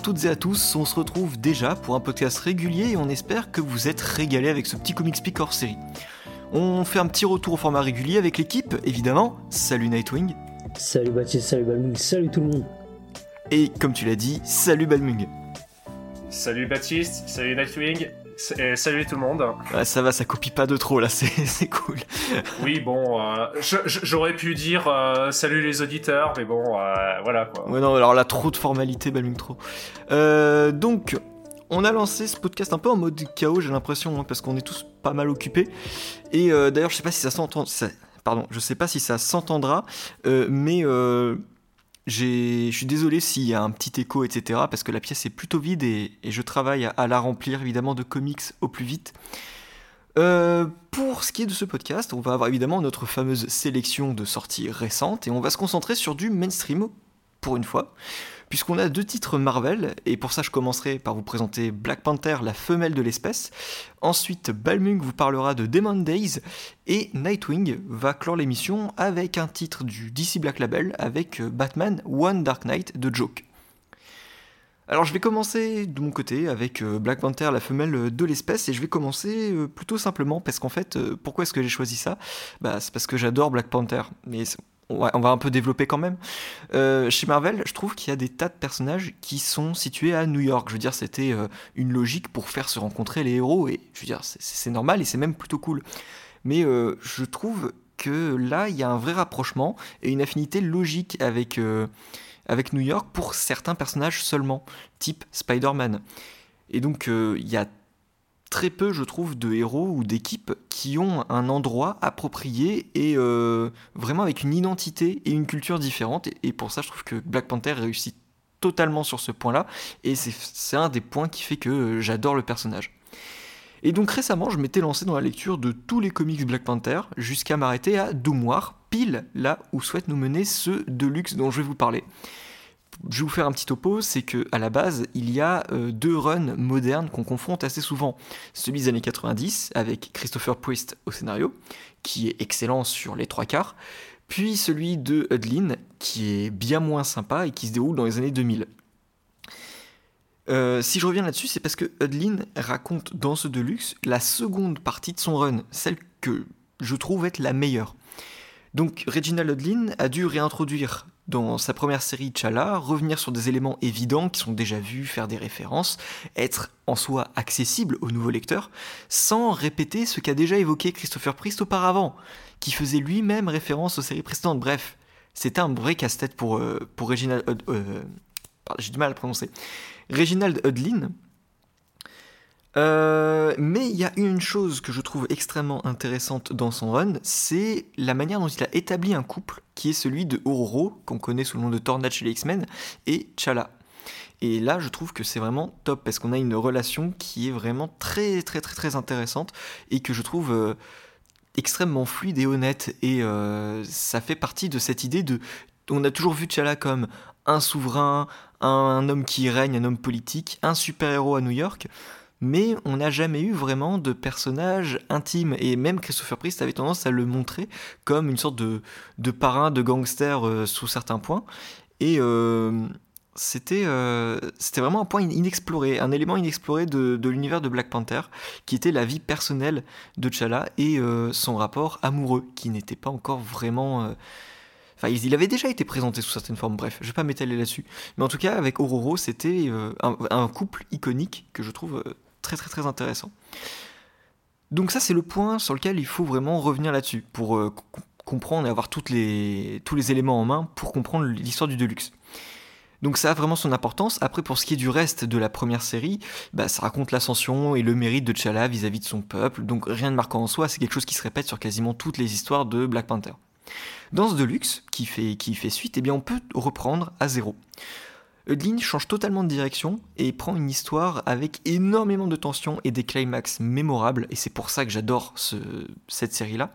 Bonjour à toutes et à tous, on se retrouve déjà pour un podcast régulier et on espère que vous êtes régalés avec ce petit comic speak hors série. On fait un petit retour au format régulier avec l'équipe, évidemment. Salut Nightwing. Salut Baptiste, salut Balmung, salut tout le monde. Et comme tu l'as dit, salut Balmung. Salut Baptiste, salut Nightwing, et salut tout le monde. Ouais, ça va, ça copie pas de trop là, c'est cool. Oui, bon, euh, j'aurais pu dire euh, salut les auditeurs, mais bon, euh, voilà quoi. Ouais, non, alors là, trop de formalités, Balmung, trop. donc, on a lancé ce podcast un peu en mode chaos, j'ai l'impression, hein, parce qu'on est tous pas mal occupés. Et d'ailleurs, je sais pas si ça s'entend. Pardon, je sais pas si ça s'entendra, mais je suis désolé s'il y a un petit écho, etc., parce que la pièce est plutôt vide et, je travaille à, la remplir évidemment de comics au plus vite. Euh, pour ce qui est de ce podcast, on va avoir évidemment notre fameuse sélection de sorties récentes et on va se concentrer sur du mainstream pour une fois puisqu'on a deux titres Marvel, et pour ça je commencerai par vous présenter Black Panther, la femelle de l'espèce. Ensuite, Balmung vous parlera de Demon Days, et Nightwing va clore l'émission avec un titre du DC Black Label avec Batman One Dark Knight de Joke. Alors je vais commencer de mon côté avec euh, Black Panther, la femelle de l'espèce, et je vais commencer euh, plutôt simplement parce qu'en fait, euh, pourquoi est-ce que j'ai choisi ça? Bah, C'est parce que j'adore Black Panther, mais on va un peu développer quand même. Euh, chez Marvel, je trouve qu'il y a des tas de personnages qui sont situés à New York. Je veux dire, c'était euh, une logique pour faire se rencontrer les héros, et je veux dire, c'est normal et c'est même plutôt cool. Mais euh, je trouve que là, il y a un vrai rapprochement et une affinité logique avec, avec New York pour certains personnages seulement, type Spider-Man. Et donc, il y a très peu, je trouve, de héros ou d'équipes qui ont un endroit approprié et euh, vraiment avec une identité et une culture différente. Et, pour ça, je trouve que Black Panther réussit totalement sur ce point-là. Et c'est un des points qui fait que euh, j'adore le personnage. Et donc récemment, je m'étais lancé dans la lecture de tous les comics Black Panther jusqu'à m'arrêter à Doom pile là où souhaite nous mener ce Deluxe dont je vais vous parler je vais vous faire un petit topo, c'est que à la base, il y a euh, deux runs modernes qu'on confronte assez souvent. Celui des années 90 avec Christopher Priest au scénario, qui est excellent sur les trois quarts, puis celui de Hudlin, qui est bien moins sympa et qui se déroule dans les années 2000. Euh, si je reviens là-dessus, c'est parce que Hudlin raconte dans ce Deluxe la seconde partie de son run, celle que je trouve être la meilleure. Donc Reginald Hudlin a dû réintroduire dans sa première série Chala, revenir sur des éléments évidents qui sont déjà vus, faire des références, être en soi accessible aux nouveaux lecteurs, sans répéter ce qu'a déjà évoqué Christopher Priest auparavant, qui faisait lui-même référence aux séries précédentes. Bref, c'était un vrai casse-tête pour, euh, pour Reginald... Euh, j'ai du mal à prononcer. Reginald Hudlin, euh, mais il y a une chose que je trouve extrêmement intéressante dans son run, c'est la manière dont il a établi un couple qui est celui de Ororo, qu'on connaît sous le nom de Tornado chez les X-Men, et Chala. Et là, je trouve que c'est vraiment top parce qu'on a une relation qui est vraiment très très très très intéressante et que je trouve euh, extrêmement fluide et honnête. Et euh, ça fait partie de cette idée de. On a toujours vu Chala comme un souverain, un homme qui règne, un homme politique, un super-héros à New York mais on n'a jamais eu vraiment de personnage intime. Et même Christopher Priest avait tendance à le montrer comme une sorte de, de parrain, de gangster euh, sous certains points. Et euh, c'était euh, c'était vraiment un point inexploré, un élément inexploré de, de l'univers de Black Panther, qui était la vie personnelle de T'Challa et son rapport amoureux, qui n'était pas encore vraiment... Enfin, il avait déjà été présenté sous certaines formes, bref, je vais pas m'étaler là-dessus. Mais en tout cas, avec Ororo, c'était un, couple iconique que je trouve très très très intéressant. Donc ça c'est le point sur lequel il faut vraiment revenir là-dessus pour euh, comprendre et avoir tous les éléments en main pour comprendre l'histoire du Deluxe. Donc ça a vraiment son importance. Après, pour ce qui est du reste de la première série, bah, ça raconte l'ascension et le mérite de T'Challa vis-à-vis de son peuple. Donc rien de marquant en soi, c'est quelque chose qui se répète sur quasiment toutes les histoires de Black Panther. Dans ce Deluxe, qui fait, qui fait suite, eh bien on peut reprendre à zéro. Eudlin change totalement de direction et prend une histoire avec énormément de tension et des climax mémorables, et c'est pour ça que j'adore cette série-là.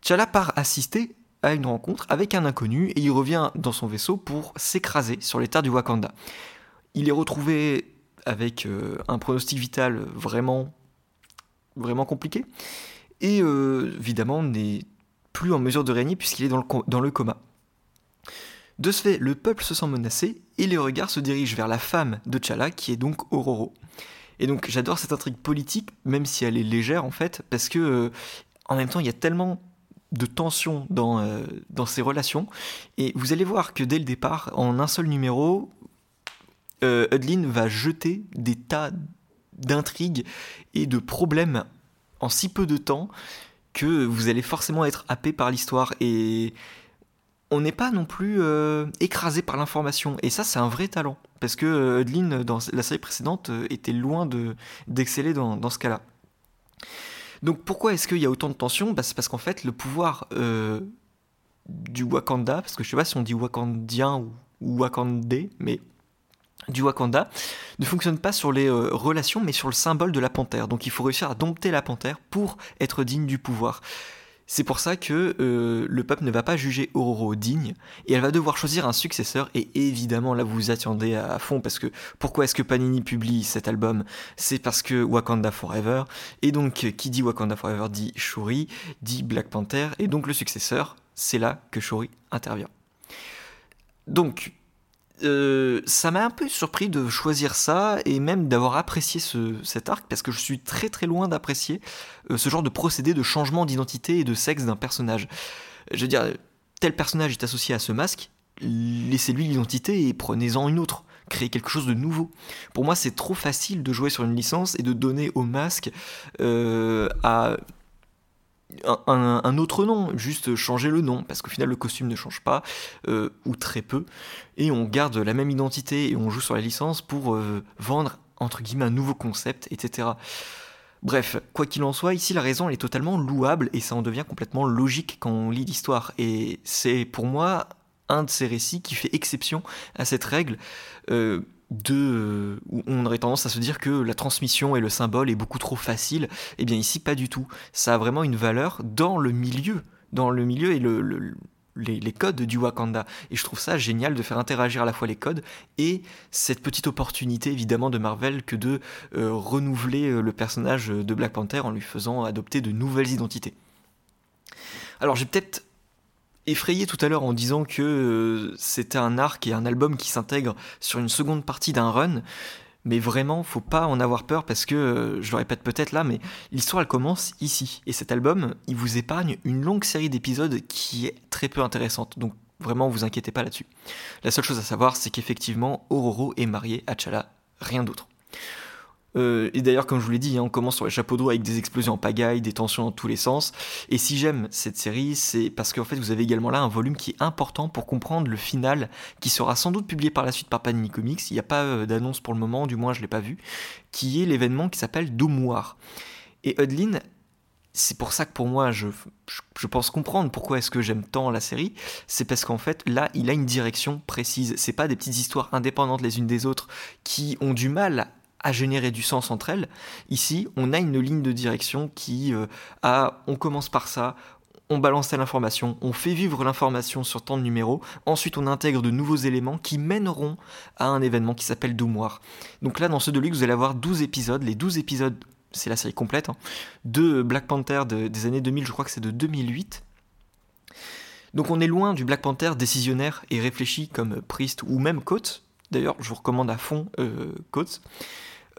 T'Challa part assister à une rencontre avec un inconnu et il revient dans son vaisseau pour s'écraser sur les terres du Wakanda. Il est retrouvé avec euh, un pronostic vital vraiment, vraiment compliqué et euh, évidemment n'est plus en mesure de régner puisqu'il est dans le coma. De ce fait, le peuple se sent menacé et les regards se dirigent vers la femme de T'Challa qui est donc Ororo. Et donc j'adore cette intrigue politique, même si elle est légère en fait, parce que euh, en même temps il y a tellement de tension dans, euh, dans ces relations. Et vous allez voir que dès le départ, en un seul numéro, euh, va jeter des tas d'intrigues et de problèmes en si peu de temps que vous allez forcément être happé par l'histoire. Et on n'est pas non plus euh, écrasé par l'information. Et ça, c'est un vrai talent. Parce que Hudlin, dans la série précédente, euh, était loin d'exceller dans, ce cas-là. Donc pourquoi est-ce qu'il y a autant de tension bah, C'est parce qu'en fait, le pouvoir euh, du Wakanda, parce que je sais pas si on dit Wakandien ou, ou Wakandé, mais du Wakanda, ne fonctionne pas sur les relations, mais sur le symbole de la panthère. Donc il faut réussir à dompter la panthère pour être digne du pouvoir. C'est pour ça que euh, le peuple ne va pas juger Ororo digne et elle va devoir choisir un successeur. Et évidemment, là, vous vous attendez à, fond parce que pourquoi est-ce que Panini publie cet album? C'est parce que Wakanda Forever. Et donc, qui dit Wakanda Forever dit Shuri, dit Black Panther. Et donc, le successeur, c'est là que Shuri intervient. Donc, euh, ça m'a un peu surpris de choisir ça et même d'avoir apprécié cet arc parce que je suis très très loin d'apprécier euh, ce genre de procédé de changement d'identité et de sexe d'un personnage. Je veux dire, tel personnage est associé à ce masque, laissez-lui l'identité et prenez-en une autre. Créez quelque chose de nouveau. Pour moi, c'est trop facile de jouer sur une licence et de donner au masque euh, à un, autre nom, juste changer le nom, parce qu'au final le costume ne change pas, euh, ou très peu, et on garde la même identité et on joue sur la licence pour euh, vendre entre guillemets un nouveau concept, etc. Bref, quoi qu'il en soit, ici la raison est totalement louable et ça en devient complètement logique quand on lit l'histoire. Et c'est pour moi un de ces récits qui fait exception à cette règle. Euh, de où on aurait tendance à se dire que la transmission et le symbole est beaucoup trop facile. Eh bien ici pas du tout. Ça a vraiment une valeur dans le milieu, dans le milieu et le, les, codes du Wakanda. Et je trouve ça génial de faire interagir à la fois les codes et cette petite opportunité évidemment de Marvel que de euh, renouveler euh, le personnage de Black Panther en lui faisant adopter de nouvelles identités. Alors j'ai peut-être effrayé tout à l'heure en disant que euh, c'était un arc et un album qui s'intègre sur une seconde partie d'un run. Mais vraiment, faut pas en avoir peur parce que, euh, je le répète peut-être là, mais l'histoire elle commence ici. Et cet album, il vous épargne une longue série d'épisodes qui est très peu intéressante. Donc vraiment, vous inquiétez pas là-dessus. La seule chose à savoir, c'est qu'effectivement, Ororo est marié à Chala, rien d'autre. Euh, et d'ailleurs, comme je vous l'ai dit, hein, on commence sur les chapeaux d'eau avec des explosions en pagaille, des tensions dans tous les sens. Et si j'aime cette série, c'est parce qu'en fait, vous avez également là un volume qui est important pour comprendre le final, qui sera sans doute publié par la suite par Panini Comics. Il n'y a pas euh, d'annonce pour le moment, du moins je ne l'ai pas vu, qui est l'événement qui s'appelle Domoir. Et Hudlin, c'est pour ça que pour moi, je, je pense comprendre pourquoi est-ce que j'aime tant la série. C'est parce qu'en fait, là, il a une direction précise. C'est pas des petites histoires indépendantes les unes des autres qui ont du mal à générer du sens entre elles. Ici, on a une ligne de direction qui euh, a, on commence par ça, on balance l'information, on fait vivre l'information sur tant de numéros, ensuite on intègre de nouveaux éléments qui mèneront à un événement qui s'appelle Doumoir. Donc là, dans ce de luxe, vous allez avoir 12 épisodes, les 12 épisodes, c'est la série complète, hein, de Black Panther des années 2000, je crois que c'est de 2008. Donc on est loin du Black Panther décisionnaire et réfléchi comme Priest ou même Coates. D'ailleurs, je vous recommande à fond euh, Coates.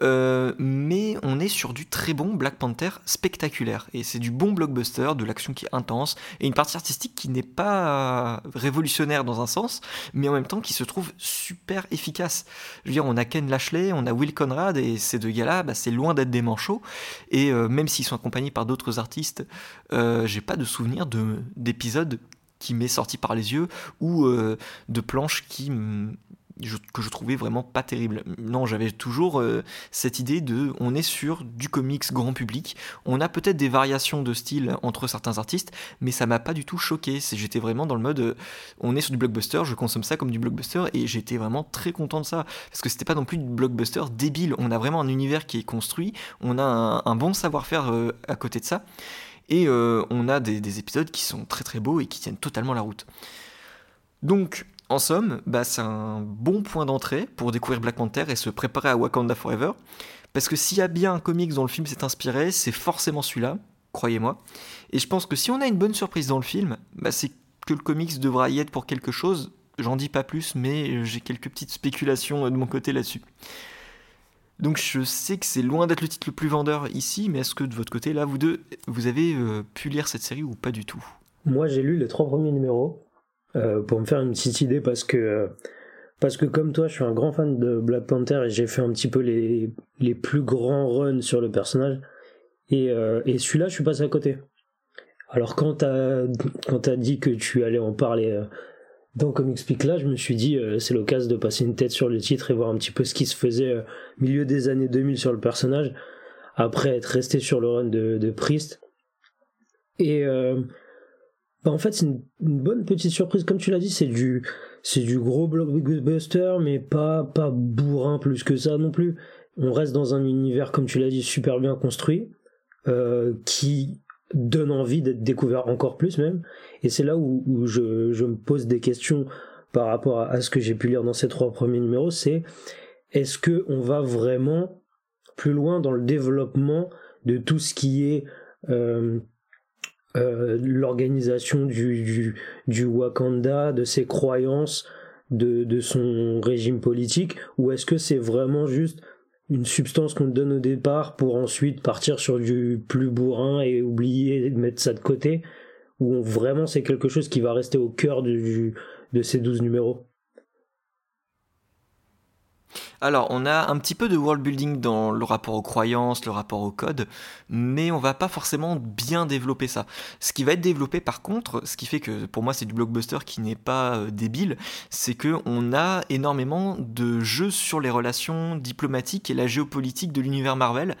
Euh, mais on est sur du très bon Black Panther spectaculaire. Et c'est du bon blockbuster, de l'action qui est intense, et une partie artistique qui n'est pas révolutionnaire dans un sens, mais en même temps qui se trouve super efficace. Je veux dire, on a Ken Lashley, on a Will Conrad, et ces deux gars-là, bah, c'est loin d'être des manchots. Et euh, même s'ils sont accompagnés par d'autres artistes, j'ai pas de souvenir d'épisodes qui m'est sorti par les yeux ou de planches qui que je trouvais vraiment pas terrible. Non, j'avais toujours euh, cette idée de on est sur du comics grand public, on a peut-être des variations de style entre certains artistes, mais ça m'a pas du tout choqué. J'étais vraiment dans le mode euh, on est sur du blockbuster, je consomme ça comme du blockbuster et j'étais vraiment très content de ça parce que c'était pas non plus du blockbuster débile. On a vraiment un univers qui est construit, on a un, bon savoir-faire euh, à côté de ça et on a des, des épisodes qui sont très très beaux et qui tiennent totalement la route. Donc en somme, bah, c'est un bon point d'entrée pour découvrir Black Panther et se préparer à Wakanda Forever. Parce que s'il y a bien un comics dont le film s'est inspiré, c'est forcément celui-là, croyez-moi. Et je pense que si on a une bonne surprise dans le film, bah, c'est que le comics devra y être pour quelque chose, j'en dis pas plus, mais j'ai quelques petites spéculations de mon côté là-dessus. Donc je sais que c'est loin d'être le titre le plus vendeur ici, mais est-ce que de votre côté, là, vous deux, vous avez pu lire cette série ou pas du tout? Moi, j'ai lu les trois premiers numéros pour me faire une petite idée parce que parce que comme toi, je suis un grand fan de Black Panther et j'ai fait un petit peu les, les plus grands runs sur le personnage. Et, euh, et celui-là, je suis passé à côté. Alors quand t'as quand as dit que tu allais en parler euh, dans Comic Speak là, je me suis dit euh, c'est l'occasion de passer une tête sur le titre et voir un petit peu ce qui se faisait milieu des années 2000 sur le personnage après être resté sur le run de, de Priest. Et bah en fait c'est une, bonne petite surprise comme tu l'as dit, c'est du c'est du gros blockbuster, mais pas, pas bourrin plus que ça non plus. On reste dans un univers, comme tu l'as dit, super bien construit, euh, qui donne envie d'être découvert encore plus même. Et c'est là où, où je, je, me pose des questions par rapport à, ce que j'ai pu lire dans ces trois premiers numéros, c'est est-ce que on va vraiment plus loin dans le développement de tout ce qui est euh, euh, l'organisation du, Wakanda, de ses croyances, de, son régime politique, ou est-ce que c'est vraiment juste une substance qu'on donne au départ pour ensuite partir sur du plus bourrin et oublier de mettre ça de côté, ou vraiment c'est quelque chose qui va rester au cœur de ces 12 numéros? Alors, on a un petit peu de world building dans le rapport aux croyances, le rapport au code, mais on va pas forcément bien développer ça. Ce qui va être développé par contre, ce qui fait que pour moi c'est du blockbuster qui n'est pas euh, débile, c'est que on a énormément de jeux sur les relations diplomatiques et la géopolitique de l'univers Marvel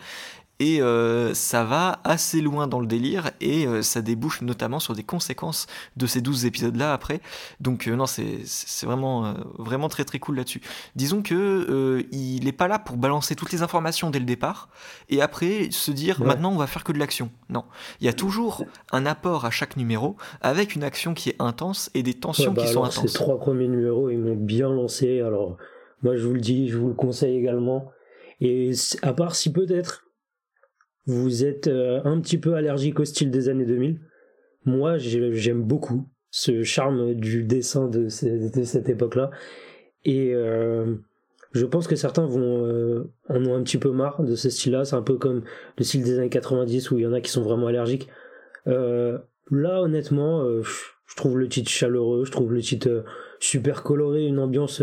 et euh, ça va assez loin dans le délire et euh, ça débouche notamment sur des conséquences de ces 12 épisodes là après. Donc euh, non c'est vraiment vraiment très très cool là-dessus. Disons que il n'est pas là pour balancer toutes les informations dès le départ et après se dire maintenant on va faire que de l'action. Non. Il y a toujours un apport à chaque numéro avec une action qui est intense et des tensions bah qui sont intenses. ces trois premiers numéros ils m'ont bien lancé. Alors moi je vous le dis je vous le conseille également. Et à part si peut-être vous êtes euh, un petit peu allergique au style des années 2000. Moi, j'aime beaucoup ce charme du dessin de, cette époque-là. Et euh, je pense que certains vont euh, en ont un petit peu marre de ce style-là. C'est un peu comme le style des années 90 où il y en a qui sont vraiment allergiques. là, honnêtement, je trouve le titre chaleureux, je trouve le titre super coloré, une ambiance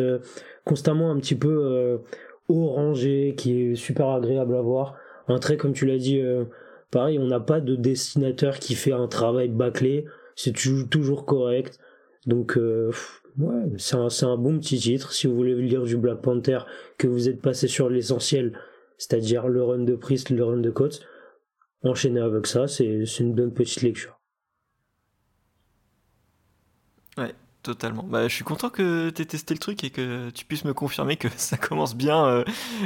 constamment un petit peu orangée qui est super agréable à voir un trait comme tu l'as dit euh, pareil on n'a pas de dessinateur qui fait un travail bâclé. C'est toujours correct. Donc euh, ouais c'est un, bon petit titre. Si vous voulez lire du Black Panther que vous êtes passé sur l'essentiel c'est-à-dire le run de Priest le run de Coates enchaîner avec ça. C'est une bonne petite lecture. Ouais Totalement. Bah, je suis content que tu aies testé le truc et que tu puisses me confirmer que ça commence bien, euh,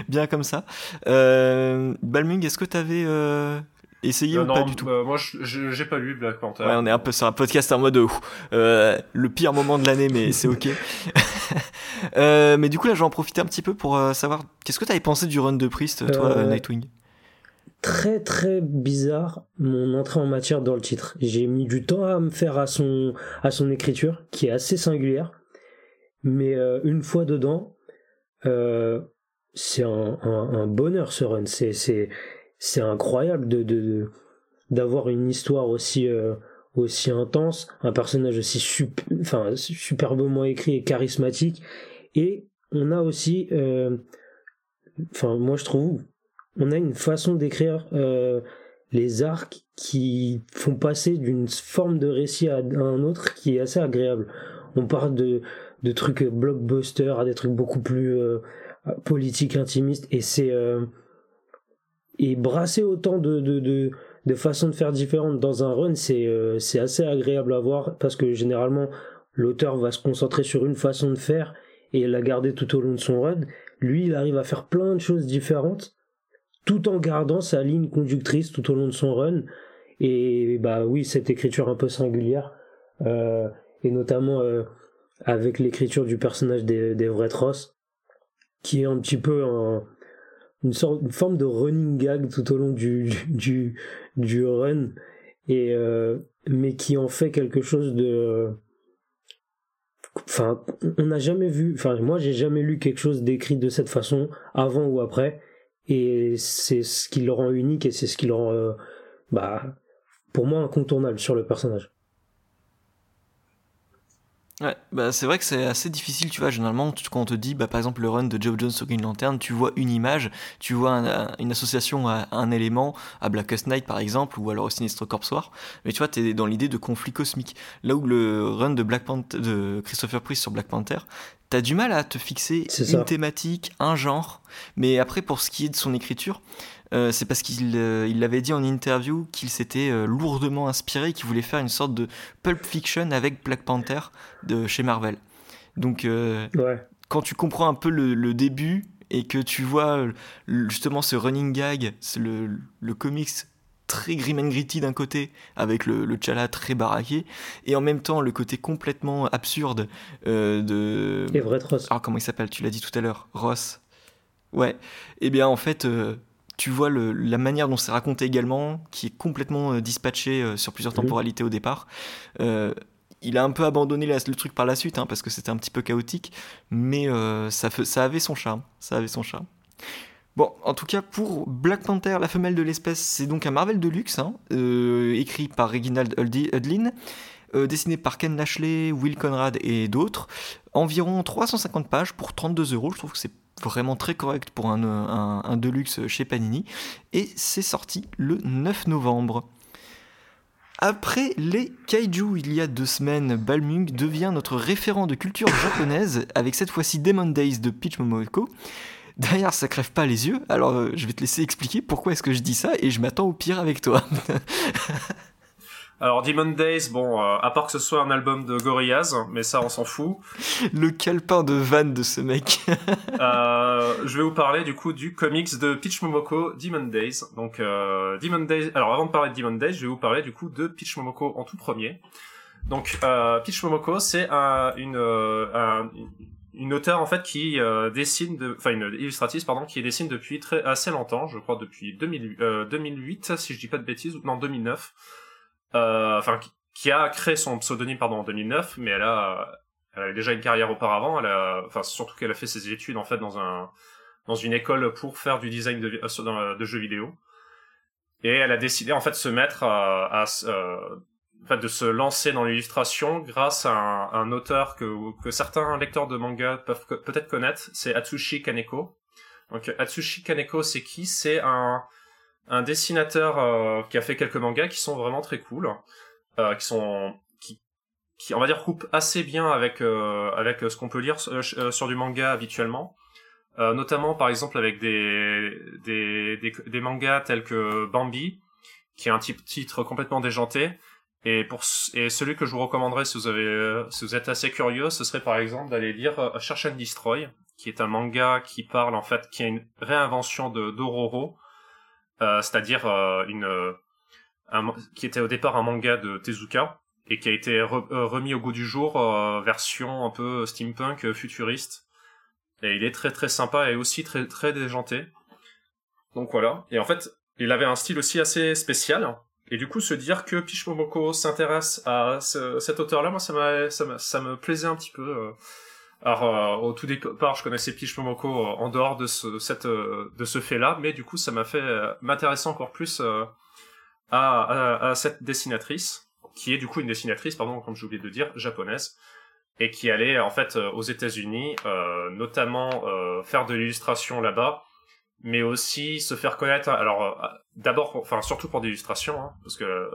bien comme ça. Euh, Balmung, est-ce que tu avais euh, essayé ou pas du tout? Moi, j'ai pas lu Black Panther. Ouais, on est un peu sur un podcast en mode le pire moment de l'année, mais c'est ok. mais du coup, là, je vais en profiter un petit peu pour savoir qu'est-ce que tu avais pensé du run de Priest, toi, Nightwing? Très très bizarre mon entrée en matière dans le titre. J'ai mis du temps à me faire à son, à son écriture, qui est assez singulière. Mais euh, une fois dedans, euh, c'est un, bonheur ce run. C'est, c'est, c'est incroyable de, d'avoir une histoire aussi, euh, aussi intense, un personnage aussi enfin, superbement écrit et charismatique. Et on a aussi, enfin moi je trouve, on a une façon d'écrire euh, les arcs qui font passer d'une forme de récit à un autre qui est assez agréable. On parle de, de trucs blockbuster à des trucs beaucoup plus euh, politiques, intimistes, et c'est euh, et brasser autant de, de, de, de, façons de faire différentes dans un run, c'est c'est assez agréable à voir parce que généralement l'auteur va se concentrer sur une façon de faire et la garder tout au long de son run. Lui, il arrive à faire plein de choses différentes tout en gardant sa ligne conductrice tout au long de son run. Et bah oui, cette écriture un peu singulière, euh, et notamment euh, avec l'écriture du personnage des, des vrais qui est un petit peu une, sorte, une forme de running gag tout au long du, du, du run, et, euh, mais qui en fait quelque chose de enfin, on n'a jamais vu, enfin, moi, j'ai jamais lu quelque chose d'écrit de cette façon avant ou après. Et c'est ce qui le rend unique et c'est ce qui le rend, euh, bah, pour moi, incontournable sur le personnage. Ouais, bah c'est vrai que c'est assez difficile, tu vois. Généralement, quand on te dit, bah, par exemple, le run de Joe Jones sur Green Lantern, tu vois une image, tu vois une association à un élément, à Blackest Night par exemple, ou alors au Sinistre Corps War. Mais tu vois, t'es dans l'idée de conflit cosmique. Là où le run de, Black Panther, de Christopher Priest sur Black Panther, t'as du mal à te fixer une thématique, un genre. Mais après, pour ce qui est de son écriture, euh, c'est parce qu'il euh, l'avait dit en interview qu'il s'était euh, lourdement inspiré, qu'il voulait faire une sorte de Pulp Fiction avec Black Panther de chez Marvel. Donc, quand tu comprends un peu le, début et que tu vois justement ce running gag, le, le comics très grim and gritty d'un côté, avec le, le chala très baraqué, et en même temps le côté complètement absurde de... Everett Ross. Alors comment il s'appelle? Tu l'as dit tout à l'heure, Ross. Ouais. Et eh bien en fait, tu vois la manière dont c'est raconté également, qui est complètement euh, dispatché euh, sur plusieurs temporalités au départ. Euh, il a un peu abandonné le truc par la suite, hein, parce que c'était un petit peu chaotique, mais ça, ça avait son charme. Ça avait son charme. Bon, en tout cas, pour Black Panther, la femelle de l'espèce, c'est donc un Marvel de luxe, hein, écrit par Reginald Hudlin, dessiné par Ken Lashley, Will Conrad et d'autres. Environ 350 pages pour 32 euros. Je trouve que c'est vraiment très correct pour un, un, Deluxe chez Panini. Et c'est sorti le 9 novembre. Après les kaiju il y a deux semaines, Balmung devient notre référent de culture japonaise avec cette fois-ci Demon Days de Peach Momoko. Derrière, ça crève pas les yeux, alors euh, je vais te laisser expliquer pourquoi est-ce que je dis ça et je m'attends au pire avec toi. Alors Demon Days, bon, euh, à part que ce soit un album de Gorillaz, mais ça on s'en fout. Le calepin de van de ce mec. euh, je vais vous parler du coup du comics de Peach Momoko, Demon Days. Donc euh, Demon Days. Alors avant de parler de Demon Days, je vais vous parler du coup de Peach Momoko en tout premier. Donc euh, Peach Momoko, c'est un, une un, une auteure en fait qui euh, dessine, de, enfin une illustratrice pardon, qui dessine depuis très assez longtemps, je crois depuis 2000, 2008 si je dis pas de bêtises, ou non 2009. Euh, enfin qui a créé son pseudonyme pardon en 2009, mais elle a elle avait déjà une carrière auparavant. Elle a, enfin surtout qu'elle a fait ses études en fait dans un dans une école pour faire du design de, euh, de jeux vidéo. Et elle a décidé en fait de se mettre à, à euh, fait, de se lancer dans l'illustration grâce à un, un, auteur que, que certains lecteurs de manga peuvent peut-être connaître, c'est Atsushi Kaneko. Donc Atsushi Kaneko, c'est qui? C'est un un dessinateur euh, qui a fait quelques mangas qui sont vraiment très cool, euh, qui sont qui, qui on va dire coupe assez bien avec euh, avec ce qu'on peut lire sur du manga habituellement. notamment par exemple avec des, des, des, mangas tels que Bambi, qui est un type titre complètement déjanté. Et pour et celui que je vous recommanderais si vous avez si vous êtes assez curieux, ce serait par exemple d'aller lire Search and Destroy, qui est un manga qui parle en fait qui est une réinvention de d'Ororo, euh, c'est-à-dire euh, une euh, un, qui était au départ un manga de Tezuka et qui a été remis au goût du jour version un peu steampunk futuriste. Et il est très très sympa et aussi très très déjanté. Donc voilà. Et en fait il avait un style aussi assez spécial. Et du coup se dire que Peach Momoko s'intéresse à cet auteur là moi ça, ça, ça me plaisait un petit peu alors euh, au tout départ, je connaissais Peach euh, en dehors de ce cette euh, de ce fait-là, mais du coup, ça m'a fait m'intéresser encore plus à, cette dessinatrice, qui est du coup une dessinatrice, pardon, comme j'ai oublié de dire, japonaise, et qui allait en fait aux États-Unis, notamment faire de l'illustration là-bas, mais aussi se faire connaître. Alors d'abord, enfin surtout pour des illustrations, hein, parce que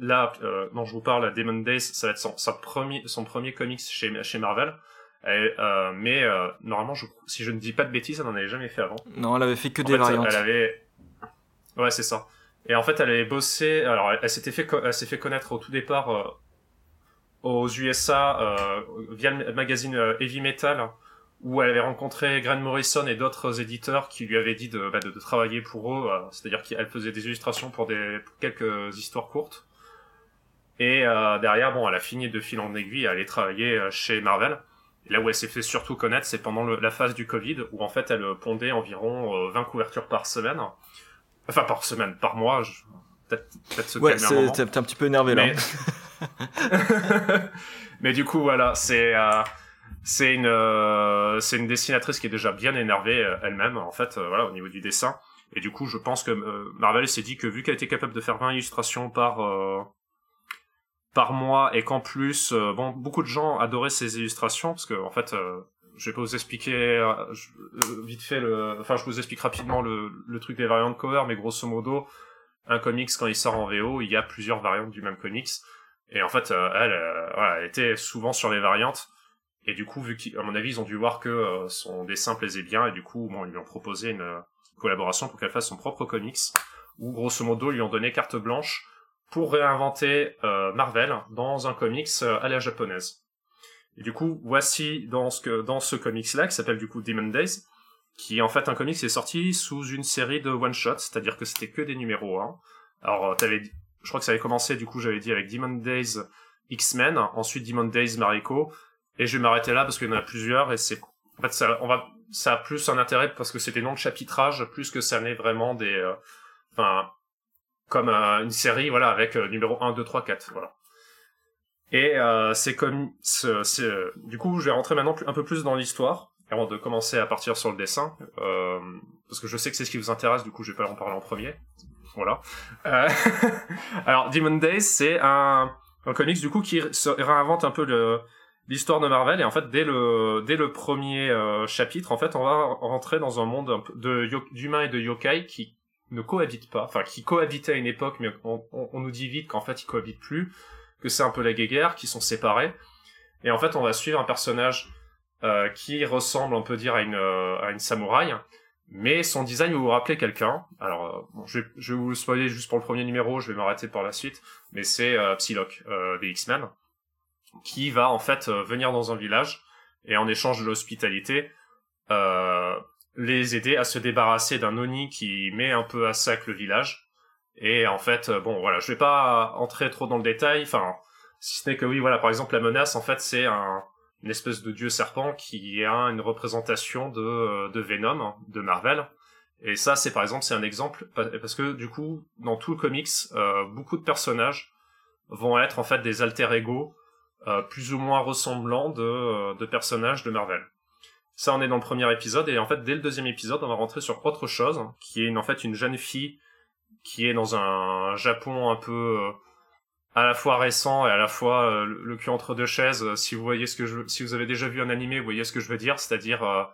là, euh, dont je vous parle, Demon Days, ça va être son, premier, son premier comics chez, chez Marvel. Euh, mais euh, normalement, je, si je ne dis pas de bêtises, elle n'en avait jamais fait avant. Non, elle avait fait que des variantes. Elle avait... Ouais, c'est ça. Et en fait, elle avait bossé. Alors, elle, s'était fait, elle s'est fait connaître au tout départ euh, aux USA euh, via le magazine Heavy Metal, où elle avait rencontré Grant Morrison et d'autres éditeurs qui lui avaient dit de, bah, de, de travailler pour eux. C'est-à-dire qu'elle faisait des illustrations pour des pour quelques histoires courtes. Et euh, derrière, bon, elle a fini de fil en aiguille à aller travailler euh, chez Marvel. Et là où elle s'est fait surtout connaître, c'est pendant la phase du Covid, où en fait elle pondait environ 20 euh, couvertures par semaine. Enfin, par semaine, par mois. Peut-être peut se ouais, calmer t'es un petit peu énervé là. mais du coup, voilà, c'est euh, c'est une euh, c'est une dessinatrice qui est déjà bien énervée euh, elle-même en fait, euh, voilà, au niveau du dessin. Et du coup, je pense que euh, Marvel s'est dit que vu qu'elle était capable de faire 20 illustrations par euh, par mois et qu'en plus, euh, bon, beaucoup de gens adoraient ses illustrations parce que en fait, euh, je vais pas vous expliquer euh, euh, vite fait le, enfin, je vous explique rapidement le, le truc des variantes cover, mais grosso modo, un comics quand il sort en VO, il y a plusieurs variantes du même comics. Et en fait, euh, elle, voilà, elle était souvent sur les variantes. Et du coup, vu qu'à mon avis, ils ont dû voir que son dessin plaisait bien, et du coup, bon, ils lui ont proposé une collaboration pour qu'elle fasse son propre comics, où grosso modo, ils lui ont donné carte blanche pour réinventer euh, Marvel dans un comics euh, à la japonaise. Et du coup, voici dans ce ce comics-là, qui s'appelle du coup Demon Days, qui est en fait un comics qui est sorti sous une série de one-shots, c'est-à-dire que c'était que des numéros 1. Alors, euh, t'avais, je crois que ça avait commencé, du coup, j'avais dit avec Demon Days X-Men, ensuite Demon Days Mariko, et je vais m'arrêter là parce qu'il y en a plusieurs, et c'est, en fait, ça, on va, ça a plus un intérêt parce que c'est des noms de chapitrage, plus que ça n'est vraiment des, euh, enfin, comme euh, une série, voilà, avec euh, numéro 1, 2, 3, 4, voilà. Et euh, c'est comme, c'est, du coup, je vais rentrer maintenant un peu plus dans l'histoire avant de commencer à partir sur le dessin, parce que je sais que c'est ce qui vous intéresse, du coup, je vais pas en parler en premier. Voilà. Alors, Demon Days, c'est un, un comics du coup qui réinvente un peu le l'histoire de Marvel et en fait dès le dès le premier euh, chapitre en fait on va rentrer dans un monde de d'humains et de yokai qui ne cohabitent pas. Enfin qui cohabitaient à une époque mais on, on, on nous dit vite qu'en fait ils cohabitent plus que c'est un peu la guéguerre qui sont séparés. Et en fait on va suivre un personnage euh, qui ressemble on peut dire à une euh, à une samouraï mais son design va vous rappeler quelqu'un? Alors euh, bon, je, vais, je vais vous le spoiler juste pour le premier numéro je vais m'arrêter par la suite mais c'est euh, Psylocke des X-Men qui va en fait venir dans un village et en échange de l'hospitalité les aider à se débarrasser d'un Oni qui met un peu à sac le village et en fait euh, bon voilà je vais pas entrer trop dans le détail enfin si ce n'est que oui voilà par exemple la menace en fait c'est un une espèce de dieu serpent qui a une représentation de euh, de Venom hein, de Marvel et ça c'est par exemple c'est un exemple pa- parce que du coup dans tout le comics euh, beaucoup de personnages vont être en fait des alter ego euh, plus ou moins ressemblants de, de personnages de Marvel. Ça, on est dans le premier épisode, et en fait, dès le deuxième épisode, on va rentrer sur autre chose, qui est une, en fait une jeune fille qui est dans un Japon un peu euh, à la fois récent et à la fois euh, le cul entre deux chaises. Si vous voyez ce que je, si vous avez déjà vu un animé, vous voyez ce que je veux dire, c'est-à-dire euh,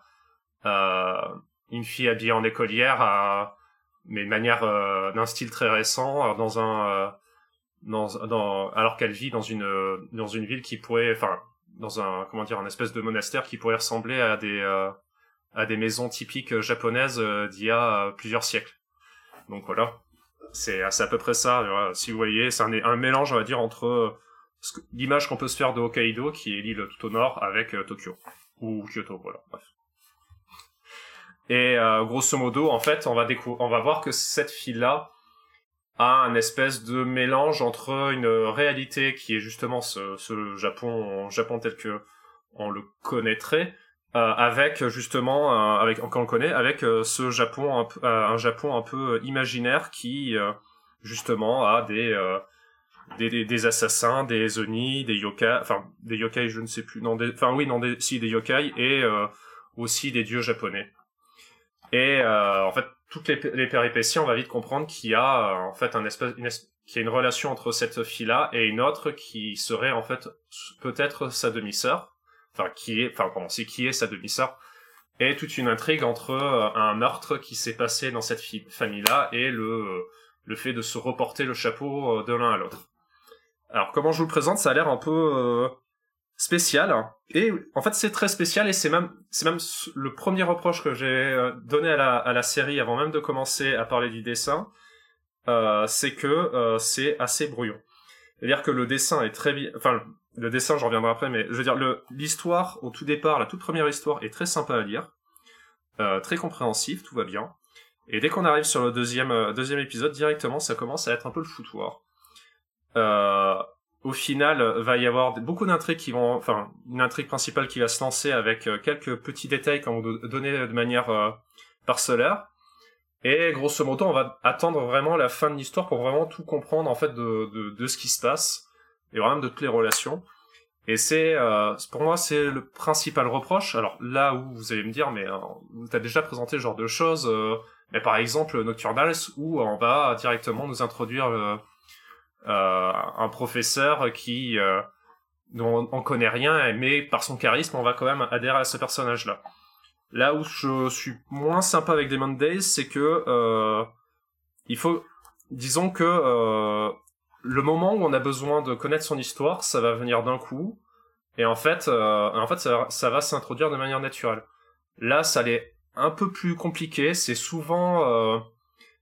euh, une fille habillée en écolière, à, mais de manière d'un style très récent, dans un dans, dans, alors qu'elle vit dans une dans une ville qui pourrait, enfin, dans un comment dire, un espèce de monastère qui pourrait ressembler à des euh, à des maisons typiques euh, japonaises euh, d'il y a plusieurs siècles. Donc voilà, c'est à peu près ça. Si vous voyez, c'est un, mélange, on va dire, entre l'image qu'on peut se faire de Hokkaido, qui est l'île tout au nord, avec Tokyo ou Kyoto, voilà. Bref. Et grosso modo, en fait, on va on va voir que cette fille-là a un espèce de mélange entre une réalité qui est justement ce, ce Japon, Japon tel que on le connaîtrait, euh, avec justement, euh, avec quand on le connaît, avec euh, ce Japon, euh, un Japon un peu imaginaire qui euh, justement a des, euh, des, des des assassins, des oni, des yokai, enfin des yokai, je ne sais plus, non, enfin oui, non, des, si des yokai et euh, aussi des dieux japonais. Et euh, en fait, toutes les, péripéties, on va vite comprendre qu'il y a euh, en fait une relation entre cette fille-là et une autre qui serait en fait peut-être sa demi-sœur, enfin qui est, enfin pardon, c'est qui est sa demi-sœur, et toute une intrigue entre euh, un meurtre qui s'est passé dans cette famille-là et le le fait de se reporter le chapeau euh, de l'un à l'autre. Alors comment je vous le présente, ça a l'air un peu spécial et en fait c'est très spécial et c'est même c'est même le premier reproche que j'ai euh, donné à la, à la série avant même de commencer à parler du dessin euh, c'est que euh, c'est assez brouillon. C'est à dire que le dessin est très bien enfin le dessin j'en reviendrai après mais je veux dire l'histoire au tout départ la toute première histoire est très sympa à lire euh, très compréhensif tout va bien. Et dès qu'on arrive sur le deuxième euh, deuxième épisode directement ça commence à être un peu le foutoir. Euh, au final, euh, va y avoir beaucoup d'intrigues qui vont, enfin, une intrigue principale qui va se lancer avec euh, quelques petits détails qu'on va donner de manière euh, parcellaire. Et grosso modo, on va attendre vraiment la fin de l'histoire pour vraiment tout comprendre en fait de, ce qui se passe. et vraiment de toutes les relations. Et c'est, pour moi, c'est le principal reproche. Alors là où vous allez me dire, mais avez déjà présenté ce genre de choses, mais par exemple Nocturnals, où on va directement nous introduire un professeur qui dont on connaît rien, mais par son charisme, on va quand même adhérer à ce personnage-là. Là où je suis moins sympa avec Demon Days, c'est que il faut, disons que le moment où on a besoin de connaître son histoire, ça va venir d'un coup, et en fait, euh, en fait, ça, ça va s'introduire de manière naturelle. Là, ça l'est un peu plus compliqué. C'est souvent, euh,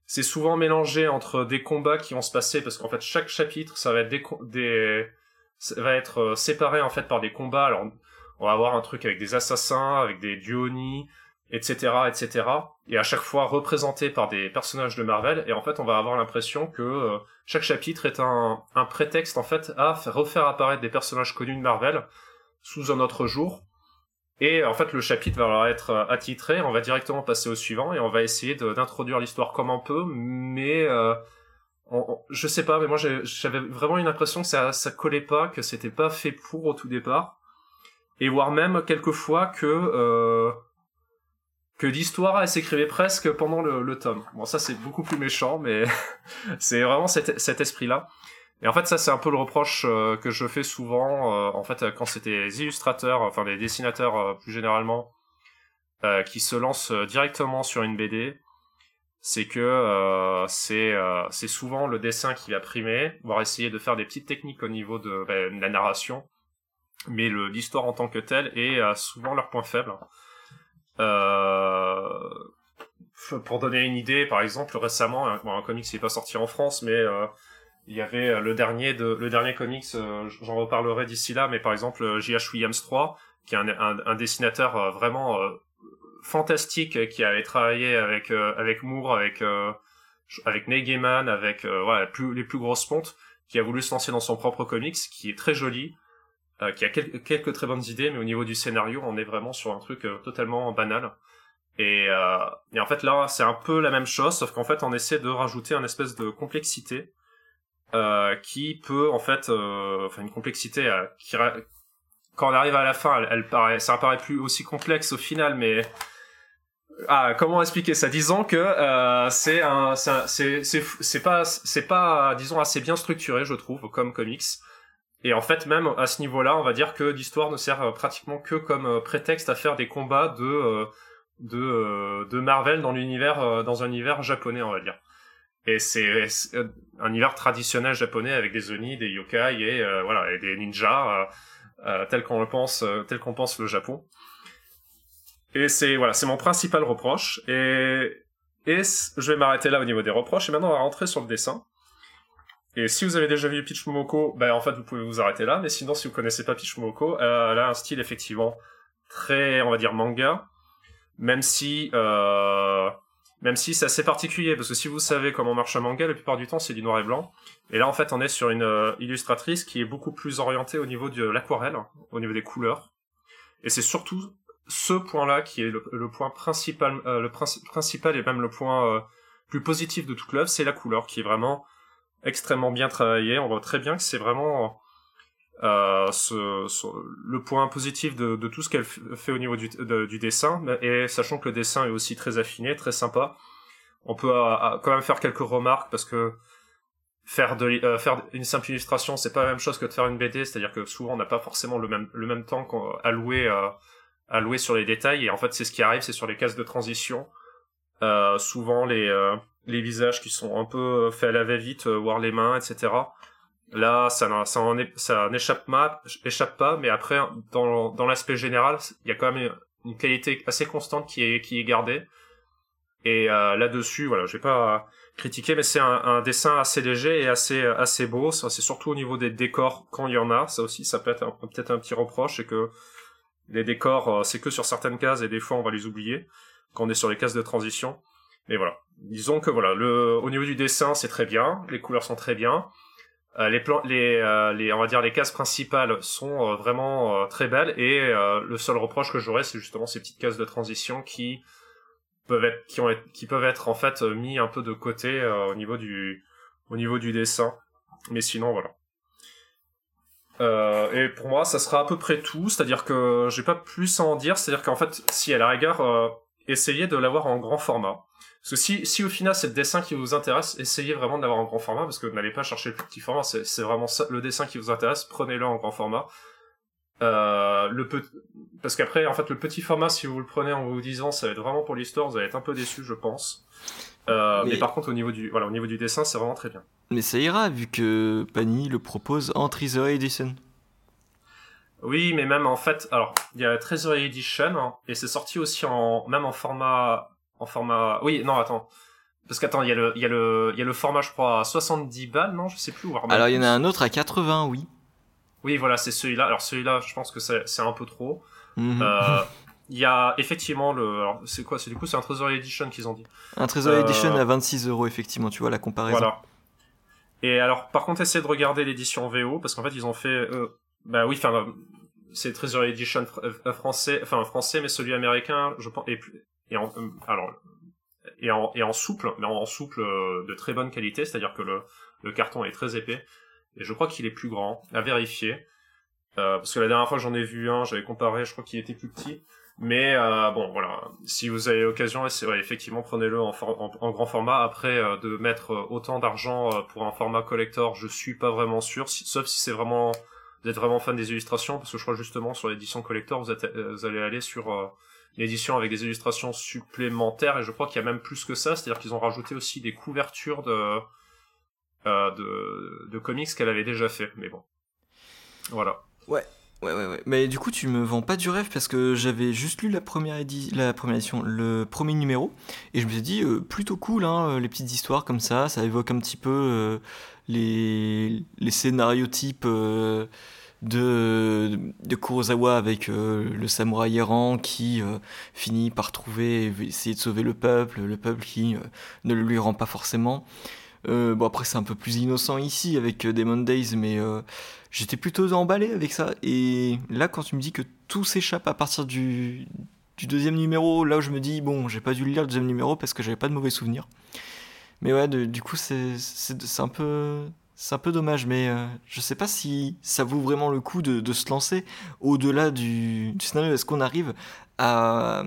c'est souvent mélangé entre des combats qui vont se passer parce qu'en fait, chaque chapitre, ça va être des, des ça euh, séparé en fait par des combats. Alors, on va avoir un truc avec des assassins, avec des duonis, etc., etc. Et à chaque fois représenté par des personnages de Marvel. Et en fait, on va avoir l'impression que euh, chaque chapitre est un, un, prétexte en fait à faire, refaire apparaître des personnages connus de Marvel sous un autre jour. Et en fait, le chapitre va leur être euh, attitré. On va directement passer au suivant et on va essayer d'introduire l'histoire comme on peut, mais euh, je sais pas, mais moi j'avais vraiment une impression que ça, collait pas, que c'était pas fait pour au tout départ, et voire même quelquefois que euh, que l'histoire s'écrivait presque pendant le, tome. Bon ça c'est beaucoup plus méchant mais c'est vraiment cet, cet esprit là. Et en fait ça c'est un peu le reproche euh, que je fais souvent euh, en fait quand c'était les illustrateurs enfin les dessinateurs euh, plus généralement qui se lancent directement sur une BD, c'est que c'est c'est souvent le dessin qui va primer, voire essayer de faire des petites techniques au niveau de, ben, la narration, mais l'histoire en tant que telle est souvent leur point faible. Euh, pour donner une idée, par exemple, récemment, un, qui n'est pas sorti en France, mais euh, il y avait euh, le dernier de le dernier comics, j'en reparlerai d'ici là, mais par exemple J.H. Williams 3, qui est un, un, un dessinateur vraiment fantastique, qui avait travaillé avec avec Moore, avec avec Neil avec voilà, plus, les plus grosses pontes, qui a voulu se lancer dans son propre comics, qui est très joli, euh, qui a quelques, très bonnes idées, mais au niveau du scénario, on est vraiment sur un truc euh, totalement banal. Et, euh, et, en fait là, c'est un peu la même chose, sauf qu'en fait, on essaie de rajouter une espèce de complexité euh, qui peut en fait, euh, enfin une complexité qui, quand on arrive à la fin, paraît, ça paraît plus aussi complexe au final, mais ah, comment expliquer ça? Disons que euh, c'est pas c'est pas disons assez bien structuré, je trouve, comme comics. Et en fait, même à ce niveau-là, on va dire que l'histoire ne sert euh, pratiquement que comme euh, prétexte à faire des combats de euh, Marvel dans dans un univers japonais, on va dire. Et c'est un univers traditionnel japonais avec des oni, des yokai et voilà et des ninjas euh, tel qu'on le pense tel qu'on pense le Japon. Et c'est voilà, c'est mon principal reproche et et je vais m'arrêter là au niveau des reproches et maintenant on va rentrer sur le dessin. Et si vous avez déjà vu Peach Momoko, ben en fait vous pouvez vous arrêter là. Mais sinon, si vous connaissez pas Peach Momoko, euh, elle a un style effectivement très, on va dire manga, même si euh, même si c'est assez particulier parce que si vous savez comment marche un manga, la plupart du temps c'est du noir et blanc. Et là en fait on est sur une euh, illustratrice qui est beaucoup plus orientée au niveau de l'aquarelle, au niveau des couleurs. Et c'est surtout ce point-là qui est le, point principal, euh, le principal et même le point euh, plus positif de toute l'œuvre, c'est la couleur qui est vraiment extrêmement bien travaillé. On voit très bien que c'est vraiment euh, ce, ce, le point positif de, de tout ce qu'elle fait au niveau du, du, dessin. Et sachant que le dessin est aussi très affiné, très sympa, on peut euh, euh, quand même faire quelques remarques parce que faire de euh, faire une simple illustration, c'est pas la même chose que de faire une BD. C'est-à-dire que souvent on n'a pas forcément le même le même temps à louer à louer sur les détails. Et en fait, c'est ce qui arrive, c'est sur les cases de transition. souvent les les visages qui sont un peu faits à la va-vite, euh, voir les mains, etc. Là, ça, n'échappe pas, mais après, dans, l'aspect général, il y a quand même une qualité assez constante qui est, gardée. Et euh, là-dessus, voilà, je vais pas critiquer, mais c'est un, dessin assez léger et assez assez beau. C'est surtout au niveau des décors quand il y en a. Ça aussi, ça peut être peut-être un petit reproche, c'est que les décors, euh, c'est que sur certaines cases et des fois on va les oublier quand on est sur les cases de transition. Mais voilà, disons que voilà, au niveau du dessin, c'est très bien, les couleurs sont très bien. Euh, les plans, les, euh, les, on va dire les cases principales sont euh, vraiment euh, très belles et le seul reproche que j'aurais, c'est justement ces petites cases de transition qui peuvent être, qui ont, qui peuvent être en fait mis un peu de côté au niveau du, au niveau du dessin. Mais sinon, voilà. Et pour moi, ça sera à peu près tout. C'est-à-dire que j'ai pas plus à en dire. C'est-à-dire qu'en fait, si à la rigueur, essayez de l'avoir en grand format. Parce que si, si au final c'est le dessin qui vous intéresse, essayez vraiment de l'avoir en grand format parce que n'allez pas chercher le petit format. C'est vraiment ça, le dessin qui vous intéresse. Prenez-le en grand format. Euh, le parce qu'après, en fait, le petit format, si vous le prenez en vous disant ça va être vraiment pour l'histoire, vous allez être un peu déçu, je pense. Euh, mais... Mais- par contre, au niveau du, voilà, au niveau du dessin, c'est vraiment très bien. Mais ça ira vu que Panini le propose en Treasury Edition. Oui, mais même en fait, alors il y a Treasury Edition hein, et c'est sorti aussi en même en format en format. Oui, non, attends. Parce qu'attends, il y a le il y a le il y a le format je crois à 70 balles, non, je sais plus voire même Alors il y en a un autre à 80, oui. Oui, voilà, c'est celui-là. Alors celui-là, je pense que c'est c'est un peu trop. Mhm. Euh, Il y a effectivement le alors c'est quoi C'est du coup c'est un Treasury Edition qu'ils ont dit. Un Treasury euh, Edition à 26 euros, effectivement, tu vois la comparaison. Voilà. Et alors, par contre, essayez de regarder l'édition VO, parce qu'en fait, ils ont fait... Euh, bah oui, enfin, c'est Treasury Edition fr- euh, français, enfin français, mais celui américain, je pense, et, en, euh, alors, et en, souple, mais en, souple euh, de très bonne qualité, c'est-à-dire que le, carton est très épais, et je crois qu'il est plus grand, à vérifier, euh, parce que la dernière fois j'en ai vu un, j'avais comparé, je crois qu'il était plus petit, mais euh, bon, voilà, si vous avez l'occasion, effectivement, prenez-le en, grand format. Après, euh, de mettre euh, autant d'argent euh, pour un format collector, je suis pas vraiment sûr, sauf si c'est vraiment vous êtes vraiment fan des illustrations, parce que je crois justement sur l'édition collector, vous, euh, allez aller sur euh, l'édition avec des illustrations supplémentaires, et je crois qu'il y a même plus que ça, c'est-à-dire qu'ils ont rajouté aussi des couvertures de euh, de, de comics qu'elle avait déjà fait, mais bon. Voilà. Ouais, ouais, ouais. Mais du coup, tu me vends pas du rêve parce que j'avais juste lu la première, édition, le premier numéro, et je me suis dit, euh, plutôt cool, hein, euh, les petites histoires comme ça, ça évoque un petit peu euh, les, les scénarios types de, de Kurosawa avec le samouraï errant qui finit par trouver, essayer de sauver le peuple, le peuple qui ne le lui rend pas forcément. Bon après c'est un peu plus innocent ici avec Demon Days mais j'étais plutôt emballé avec ça. Et là quand tu me dis que tout s'échappe à partir du, deuxième numéro là où je me dis bon j'ai pas dû lire le deuxième numéro parce que j'avais pas de mauvais souvenirs. Mais ouais du coup c'est un peu c'est un peu dommage. Mais euh, je sais pas si ça vaut vraiment le coup de, de se lancer au-delà du, du scénario. Est-ce qu'on arrive à,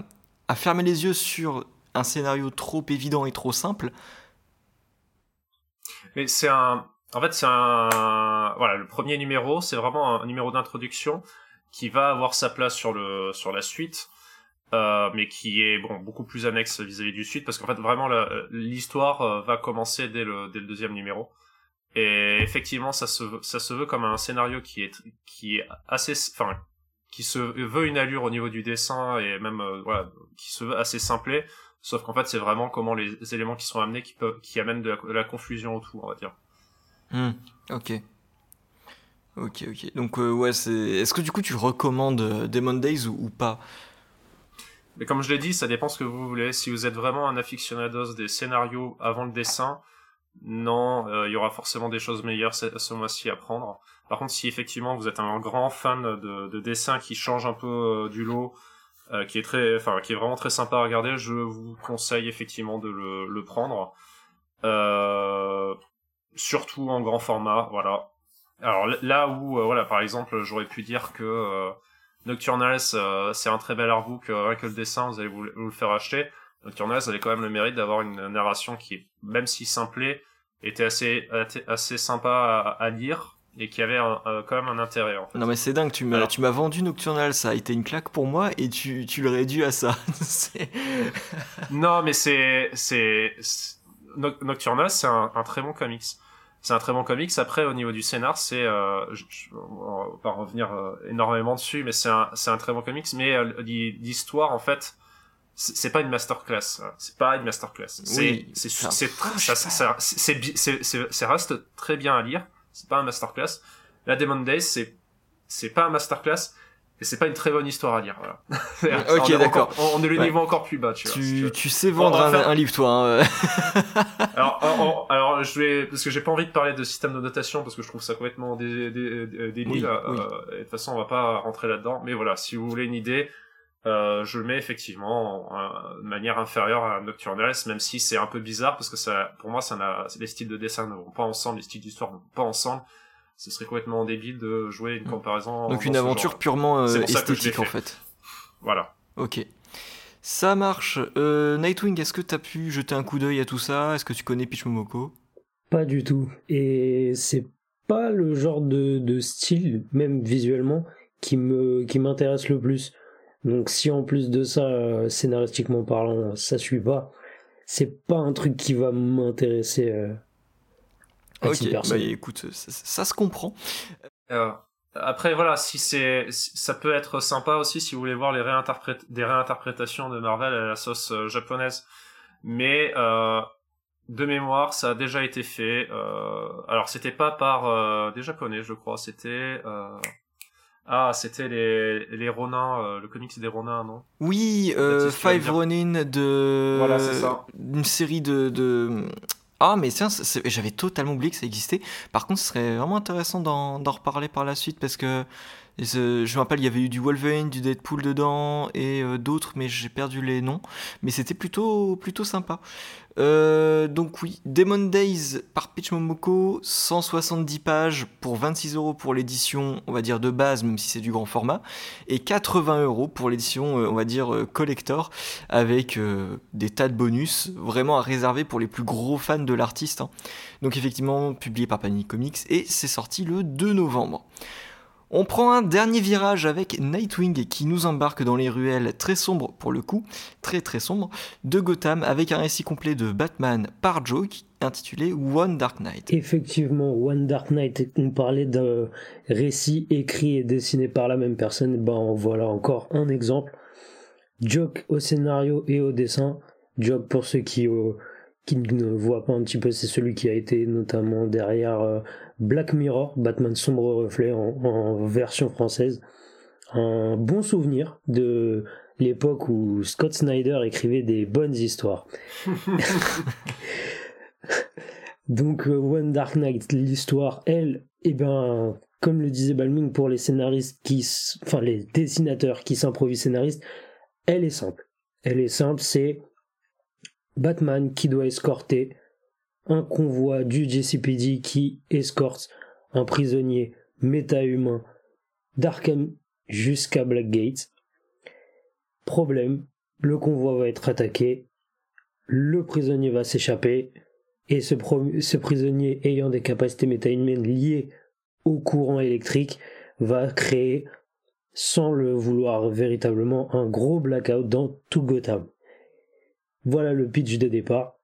à fermer les yeux sur un scénario trop évident et trop simple? Mais c'est un, en fait, c'est un, voilà, le premier numéro, c'est vraiment un numéro d'introduction qui va avoir sa place sur le, sur la suite, euh, mais qui est bon beaucoup plus annexe vis-à-vis du suite, parce qu'en fait, vraiment, l'histoire euh, va commencer dès le, dès le deuxième numéro. Et effectivement, ça se, ça se veut comme un scénario qui est, qui est assez, enfin, qui se veut une allure au niveau du dessin et même, euh, voilà, qui se veut assez simplé. Sauf qu'en fait, c'est vraiment comment les éléments qui sont amenés qui peuvent, qui amènent de la, de la confusion autour, on va dire. Hmm, ok. Ok, ok. Donc, euh, ouais, c'est. Est-ce que du coup tu recommandes euh, Demon Days ou, pas? Mais comme je l'ai dit, ça dépend ce que vous voulez. Si vous êtes vraiment un aficionados des scénarios avant le dessin, non, euh, il y aura forcément des choses meilleures ce, mois-ci à prendre. Par contre, si effectivement vous êtes un grand fan de, de dessin qui change un peu euh, du lot, qui est très, enfin, qui est vraiment très sympa à regarder, je vous conseille effectivement de le, le prendre. Surtout en grand format, voilà. Alors là où, euh, voilà, par exemple, j'aurais pu dire que euh, Nocturnals, euh, c'est un très bel artbook, rien que le dessin, vous allez vous, vous le faire acheter. Nocturnals avait quand même le mérite d'avoir une narration qui, même si simplée, était assez, assez, sympa à, à lire et qui avait un- quand même un intérêt. En fait. Non, mais c'est dingue, tu m'as tu m'as vendu Nocturnal, ça a été une claque pour moi et tu, tu le réduis à ça. Non, mais c'est c'est c'est- Noc- Nocturnal, c'est un, un très bon comics. C'est un très bon comics. Après, au niveau du scénar, c'est euh, je, je- on va pas revenir euh, énormément dessus, mais c'est un c'est un très bon comics. Mais euh, l'hi- l'histoire, en fait, c'est pas une masterclass. hein. C'est pas une masterclass. C'est Oui, c'est c'est c'est c'est reste très bien à lire. C'est pas un masterclass. La Demon Days, c'est c'est pas un masterclass. Et c'est pas une très bonne histoire à lire, voilà. Ok, On d'accord. encore- On, on est le Ouais. niveau encore plus bas, tu vois. si tu tu, sais vendre un, faire- un livre, toi. hein. Alors, alors, alors, je vais parce que j'ai pas envie de parler de système de notation parce que je trouve ça complètement dé, dé, dé- débile. Oui, euh, oui. et de toute façon, on va pas rentrer là-dedans. Mais voilà, si vous voulez une idée, euh, je le mets effectivement en- en- de manière inférieure à Nocturnals, même si c'est un peu bizarre parce que ça, pour moi, ça n'a, les styles de dessin ne vont pas ensemble, les styles d'histoire ne vont pas ensemble. Ce serait complètement débile de jouer une comparaison. Donc une aventure purement je esthétique en fait. Voilà. Ok. Ça marche. Euh, Nightwing, est-ce que tu as pu jeter un coup d'œil à tout ça? Est-ce que tu connais Peach Momoko? Pas du tout. Et c'est pas le genre de, de style, même visuellement, qui me qui m'intéresse le plus. Donc si en plus de ça, euh, scénaristiquement parlant, ça suit pas, c'est pas un truc qui va m'intéresser euh, Ok, bah écoute, ça, ça se comprend. Euh, après voilà, si c'est, si- ça peut être sympa aussi si vous voulez voir les réinterprét des réinterprétations de Marvel à la sauce euh, japonaise. Mais euh, de mémoire, ça a déjà été fait. Euh, alors c'était pas par euh, des japonais, je crois. C'était euh, ah, c'était les les Ronin, euh, le comics des Ronin, non? Oui, euh, Five. Ronin de. Voilà, c'est ça. Une série de. de... Ah, mais tiens, j'avais totalement oublié que ça existait. Par contre, ce serait vraiment intéressant d'en reparler par la suite parce que je me rappelle, il y avait eu du Wolverine, du Deadpool dedans et euh, d'autres, mais j'ai perdu les noms. Mais c'était plutôt, plutôt sympa. Euh, donc, oui, Demon Days par Peach Momoko, 170 pages pour 26 euros pour l'édition, on va dire de base, même si c'est du grand format, et 80 euros pour l'édition, euh, on va dire euh, collector, avec des tas de bonus, vraiment à réserver pour les plus gros fans de l'artiste. hein. Donc effectivement, publié par Panini Comics, et c'est sorti le 2 novembre. On prend un dernier virage avec Nightwing qui nous embarque dans les ruelles très sombres pour le coup, très très sombres, de Gotham avec un récit complet de Batman par Joke intitulé One Dark Knight. Effectivement, One Dark Knight, on parlait d'un récit écrit et dessiné par la même personne, ben en voilà encore un exemple. Joke au scénario et au dessin. Joke pour ceux qui, euh, qui ne voient pas un petit peu, c'est celui qui a été notamment derrière euh, Black Mirror, Batman Sombre Reflet en, en version française. Un bon souvenir de l'époque où Scott Snyder écrivait des bonnes histoires. Donc euh, One Dark Knight, l'histoire, elle, eh ben, comme le disait Balming pour les scénaristes qui, enfin les dessinateurs qui s'improvisent scénaristes, elle est simple. Elle est simple, c'est Batman qui doit escorter un convoi du JCPD qui escorte un prisonnier méta-humain d'Arkham jusqu'à Blackgate. Problème, le convoi va être attaqué, le prisonnier va s'échapper, et ce, ce prisonnier ayant des capacités méta-humaines liées au courant électrique va créer, sans le vouloir véritablement, un gros blackout dans tout Gotham. Voilà le pitch de départ.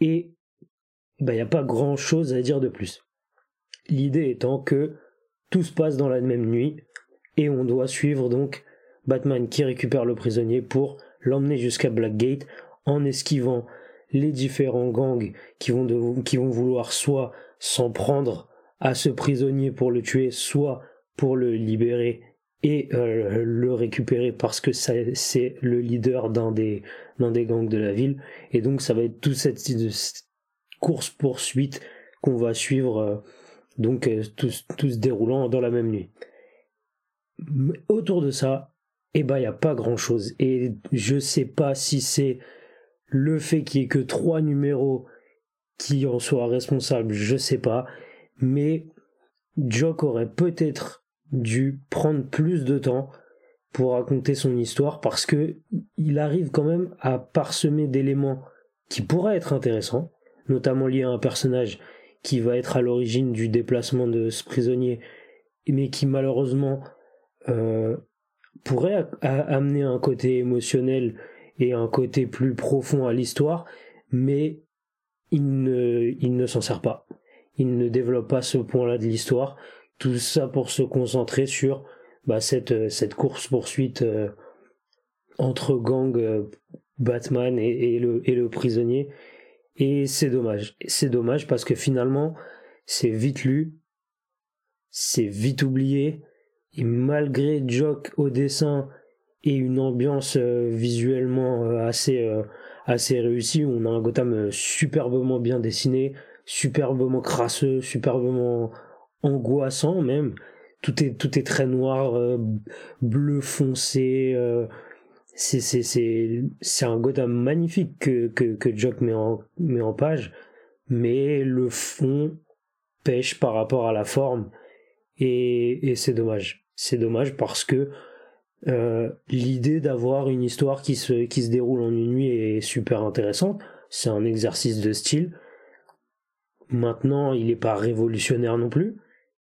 Et il n'y a pas grand chose à dire de plus. L'idée étant que tout se passe dans la même nuit et on doit suivre donc Batman qui récupère le prisonnier pour l'emmener jusqu'à Blackgate en esquivant les différents gangs qui vont, qui vont vouloir soit s'en prendre à ce prisonnier pour le tuer, soit pour le libérer et euh, le récupérer parce que c'est le leader d'un des, des gangs de la ville. Et donc ça va être toute cette course-poursuite qu'on va suivre, euh, donc euh, tous, tous déroulant dans la même nuit. Autour de ça, eh ben, il n'y a pas grand-chose. Et je sais pas si c'est le fait qu'il y ait que trois numéros qui en soient responsables, je sais pas. Mais Jock aurait peut-être dû prendre plus de temps pour raconter son histoire parce que il arrive quand même à parsemer d'éléments qui pourraient être intéressants, notamment liés à un personnage qui va être à l'origine du déplacement de ce prisonnier, mais qui malheureusement euh, pourrait amener un côté émotionnel et un côté plus profond à l'histoire, mais il ne, s'en sert pas. Il ne développe pas ce point-là de l'histoire. Tout ça pour se concentrer sur bah, cette, euh, cette course-poursuite euh, entre gang Batman et le prisonnier. Et c'est dommage. C'est dommage parce que finalement, c'est vite lu, c'est vite oublié, et malgré Jock au dessin et une ambiance euh, visuellement euh, assez, euh, assez réussie, on a un Gotham superbement bien dessiné, superbement crasseux, superbement angoissant même. Tout est, tout est très noir, bleu foncé. C'est un Gotham magnifique que, que, que Jock met en, met en page, mais le fond pêche par rapport à la forme et, et c'est dommage. C'est dommage parce que euh, l'idée d'avoir une histoire qui se, qui se déroule en une nuit est super intéressante. C'est un exercice de style. Maintenant, il n'est pas révolutionnaire non plus,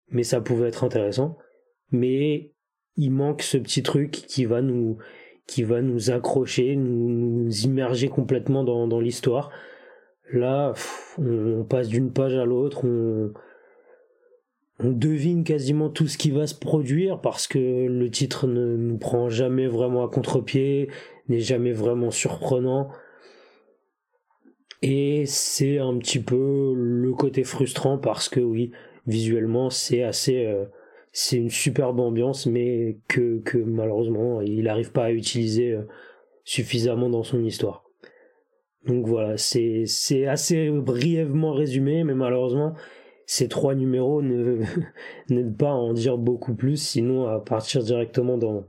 mais ça pouvait être intéressant. Mais il manque ce petit truc qui va nous, qui va nous accrocher, nous, immerger complètement dans, l'histoire. Là, on passe d'une page à l'autre, on, on devine quasiment tout ce qui va se produire parce que le titre ne nous prend jamais vraiment à contre-pied, n'est jamais vraiment surprenant. Et c'est un petit peu le côté frustrant parce que oui, visuellement c'est assez euh, c'est une superbe ambiance mais que, que malheureusement il n'arrive pas à utiliser euh, suffisamment dans son histoire. Donc voilà, c'est c'est assez brièvement résumé mais malheureusement ces trois numéros ne n'aident pas à en dire beaucoup plus, sinon à partir directement dans,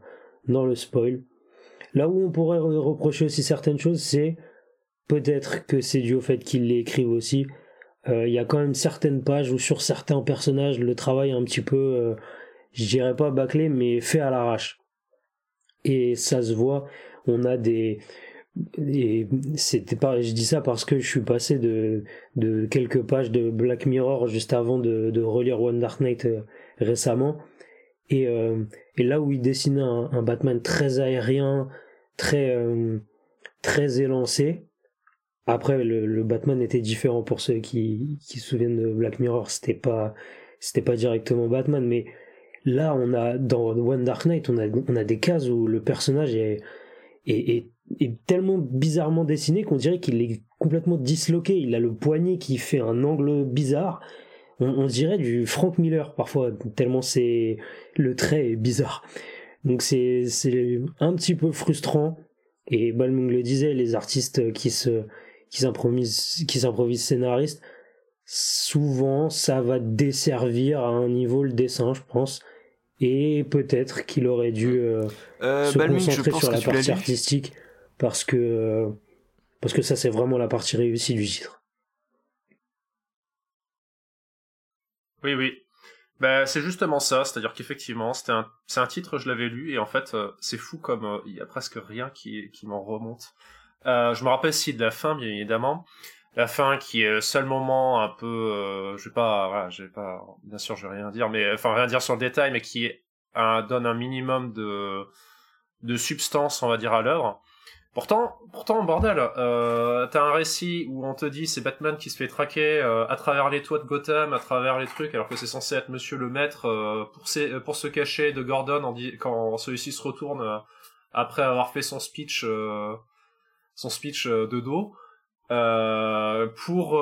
dans le spoil. Là où on pourrait reprocher aussi certaines choses, c'est peut-être que c'est dû au fait qu'ils l'écrivent aussi. Euh, il y a quand même certaines pages où sur certains personnages, le travail est un petit peu, euh, je dirais pas bâclé, mais fait à l'arrache. Et ça se voit, on a des, et c'était pas je dis ça parce que je suis passé de de quelques pages de Black Mirror juste avant de, de relire One Dark Knight euh, récemment et euh, et là où il dessinait un, Batman très aérien très euh, très élancé après le, Batman était différent pour ceux qui se souviennent de Black Mirror c'était pas c'était pas directement Batman mais là on a dans One Dark Knight on a on a des cases où le personnage est est, est est tellement bizarrement dessiné qu'on dirait qu'il est complètement disloqué. Il a le poignet qui fait un angle bizarre. On, dirait du Frank Miller parfois, tellement c'est le trait est bizarre. Donc c'est c'est un petit peu frustrant. Et Balmung le disait, les artistes qui se qui s'improvisent qui s'improvisent scénaristes, souvent ça va desservir à un niveau le dessin, je pense. Et peut-être qu'il aurait dû euh, euh, se concentrer sur la partie artistique parce que parce que ça c'est vraiment la partie réussie du titre. Oui, oui. Bah, c'est justement ça, c'est-à-dire qu'effectivement, c'était un, c'est un titre, je l'avais lu, et en fait, euh, c'est fou comme euh, il y a presque rien qui, qui m'en remonte. Euh, je me rappelle si de la fin, bien évidemment. La fin qui est le seul moment un peu, je vais pas, voilà, vais pas, bien sûr, je vais rien dire, mais enfin rien dire sur le détail, mais qui donne un minimum de, de substance, on va dire, à l'œuvre. Pourtant, pourtant, bordel, euh, t'as un récit où on te dit c'est Batman qui se fait traquer euh, à travers les toits de Gotham, à travers les trucs, alors que c'est censé être Monsieur le Maître euh, pour, se cacher de Gordon quand celui-ci se retourne euh, après avoir fait son speech, son speech de dos, pour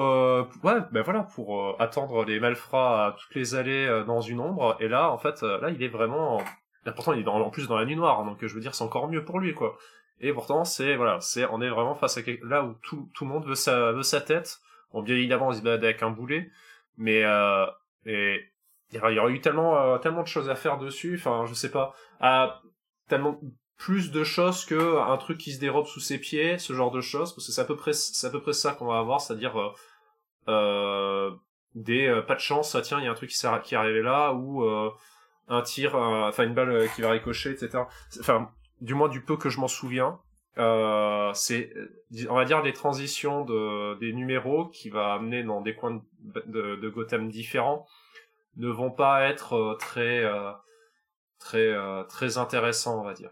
ouais, ben voilà, pour attendre les malfrats à toutes les allées dans une ombre. Et là, en fait, là, il est vraiment, pourtant, il est en plus dans la nuit noire, donc je veux dire, c'est encore mieux pour lui, quoi. Et pourtant, c'est voilà, c'est on est vraiment face à là où tout, tout le monde veut sa veut sa tête. Bon, bien évidemment, on se balade avec un boulet, mais euh, et il y aurait eu tellement euh, tellement de choses à faire dessus. Enfin, je sais pas, à tellement plus de choses que un truc qui se dérobe sous ses pieds, ce genre de choses, parce que c'est à peu près c'est à peu près ça qu'on va avoir, c'est-à-dire euh, euh des euh, pas de chance, ah, tiens, il y a un truc qui, qui est arrivé là ou un tir, enfin une balle qui va ricocher, etc. Enfin, du moins du peu que je m'en souviens, euh, c'est, on va dire, des transitions de, des numéros qui va amener dans des coins de, de, Gotham différents ne vont pas être euh, très, euh, très, euh, très intéressants, on va dire.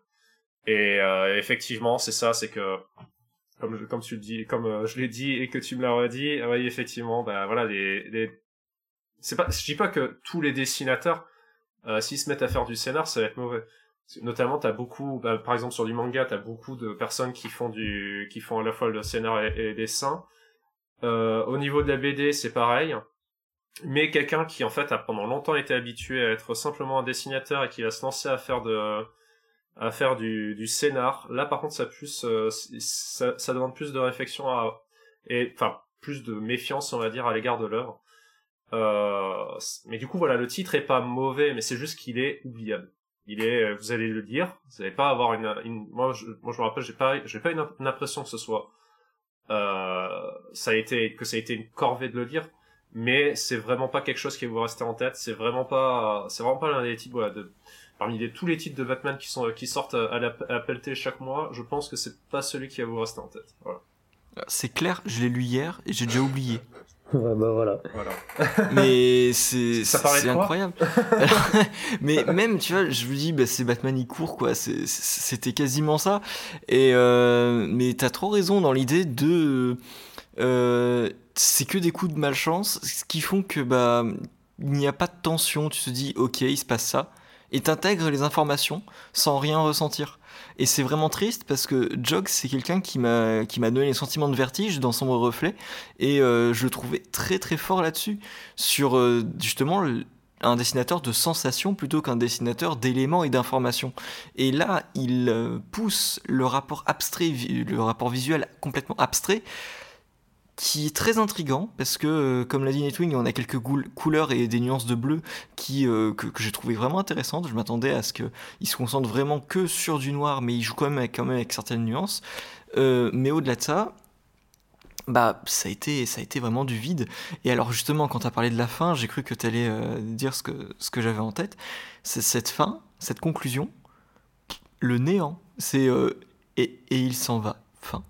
Et effectivement, c'est ça, c'est que comme comme tu le dis, comme je l'ai dit et que tu me l'as redit, oui, effectivement, ben voilà, les, les... c'est pas, je dis pas que tous les dessinateurs, s'ils se mettent à faire du scénar, ça va être mauvais. Notamment t'as beaucoup bah, par exemple sur du manga t'as beaucoup de personnes qui font du qui font à la fois le scénario et, les dessins. Euh, au niveau de la BD c'est pareil. Mais quelqu'un qui en fait a pendant longtemps été habitué à être simplement un dessinateur et qui va se lancer à faire de à faire du, du scénar là par contre ça plus euh, ça, ça demande plus de réflexion à, et enfin plus de méfiance on va dire à l'égard de l'œuvre euh, mais du coup voilà le titre est pas mauvais mais c'est juste qu'il est oubliable il est, euh, vous allez le dire, vous n'allez pas avoir une, moi, je, moi, je me rappelle, j'ai pas, j'ai pas une, impression que ce soit, euh, ça a été, que ça a été une corvée de le lire, mais c'est vraiment pas quelque chose qui vous rester en tête. C'est vraiment pas, c'est vraiment pas l'un des titres, voilà, de, parmi les, tous les titres de Batman qui sont, qui sortent à la, à pelleter chaque mois, je pense que c'est pas celui qui va vous rester en tête. Voilà. C'est clair, je l'ai lu hier et j'ai déjà oublié. Ouais, bah voilà. Voilà. Mais c'est incroyable. mais même, tu vois, je me dis, bah, c'est Batman, il court, quoi. C'est- c'est- C'était quasiment ça. Et euh, mais t'as trop raison dans l'idée de. euh, c'est que des coups de malchance, ce qui font que bah il n'y a pas de tension. Tu te dis, ok, il se passe ça, et t'intègres les informations sans rien ressentir. Et c'est vraiment triste parce que Jog, c'est quelqu'un qui m'a donné les sentiments de vertige dans son reflet, et euh, je le trouvais très très fort là-dessus sur euh, justement un dessinateur de sensations plutôt qu'un dessinateur d'éléments et d'informations. Et là, il euh, pousse le rapport abstrait, le rapport visuel complètement abstrait, qui est très intrigant parce que, euh, comme l'a dit Nightwing, on a quelques couleurs et des nuances de bleu qui euh, que, j'ai trouvé vraiment intéressantes. Je m'attendais à ce qu'il se concentre vraiment que sur du noir, mais il joue quand même avec, quand même avec certaines nuances. Euh, mais au-delà de ça, bah ça a été ça a été vraiment du vide et alors justement quand tu as parlé de la fin j'ai cru que tu allais dire ce que ce que j'avais en tête c'est cette fin cette conclusion le néant c'est et, et il s'en va fin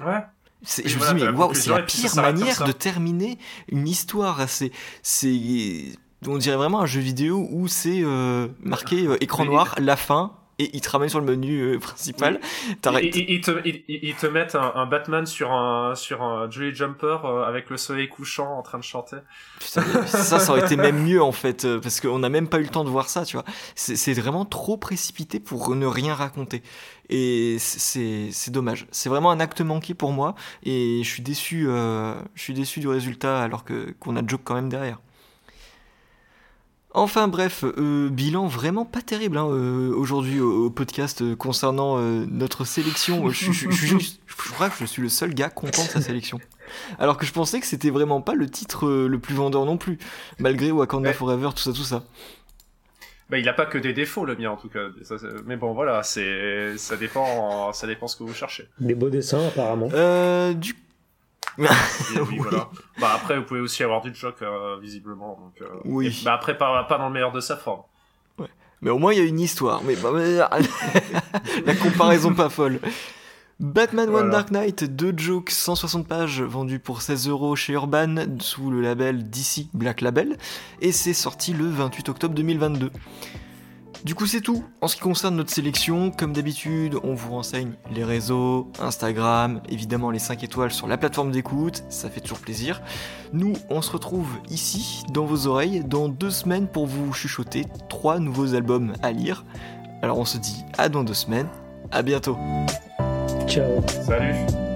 Ouais. Je voilà, me dis mais waouh c'est la pire manière de terminer une histoire c'est c'est on dirait vraiment un jeu vidéo où c'est euh, marqué euh, écran noir la fin et il te ramène sur le menu euh, principal Ils, ils- ils te, ils, ils te mettent un, un Batman sur un, sur un Jolly Jumper euh, avec le soleil couchant en train de chanter. Putain, ça, ça aurait été même mieux en fait, euh, parce qu'on n'a même pas eu le temps de voir ça, tu vois. C'est vraiment trop précipité pour ne rien raconter. Et c'est c'est dommage. C'est vraiment un acte manqué pour moi, et je suis déçu, euh, je suis déçu du résultat alors que qu'on a Joke quand même derrière. Enfin bref, euh, bilan vraiment pas terrible hein, euh, aujourd'hui au, au podcast euh, concernant euh, notre sélection. Je, je- je suis juste- je crois que je suis le seul gars content de sa sélection. Alors que je pensais que c'était vraiment pas le titre euh, le plus vendeur non plus, malgré Wakanda Ouais. Forever, tout ça, tout ça. Bah, il a pas que des défauts, le mien, en tout cas. Ça, mais bon, voilà, c'est, ça dépend, ça dépend ce que vous cherchez. Des beaux dessins, apparemment. Euh, du Et oui, Oui. voilà. Bah, après, vous pouvez aussi avoir du joke, euh, visiblement. Donc, euh, Oui. et- bah, après, pas, pas dans le meilleur de sa forme. Mais au moins il y a une histoire. Mais bah, mais- la comparaison pas folle. Batman One. Dark Knight, deux jokes, 160 pages, vendu pour 16 euros chez Urban sous le label DC Black Label, et c'est sorti le 28 octobre 2022. Du coup, c'est tout. En ce qui concerne notre sélection, comme d'habitude, on vous renseigne les réseaux, Instagram, évidemment les 5 étoiles sur la plateforme d'écoute, ça fait toujours plaisir. Nous, on se retrouve ici, dans vos oreilles, dans deux semaines pour vous chuchoter trois nouveaux albums à lire. Alors on se dit à dans deux semaines, à bientôt. Ciao. Salut!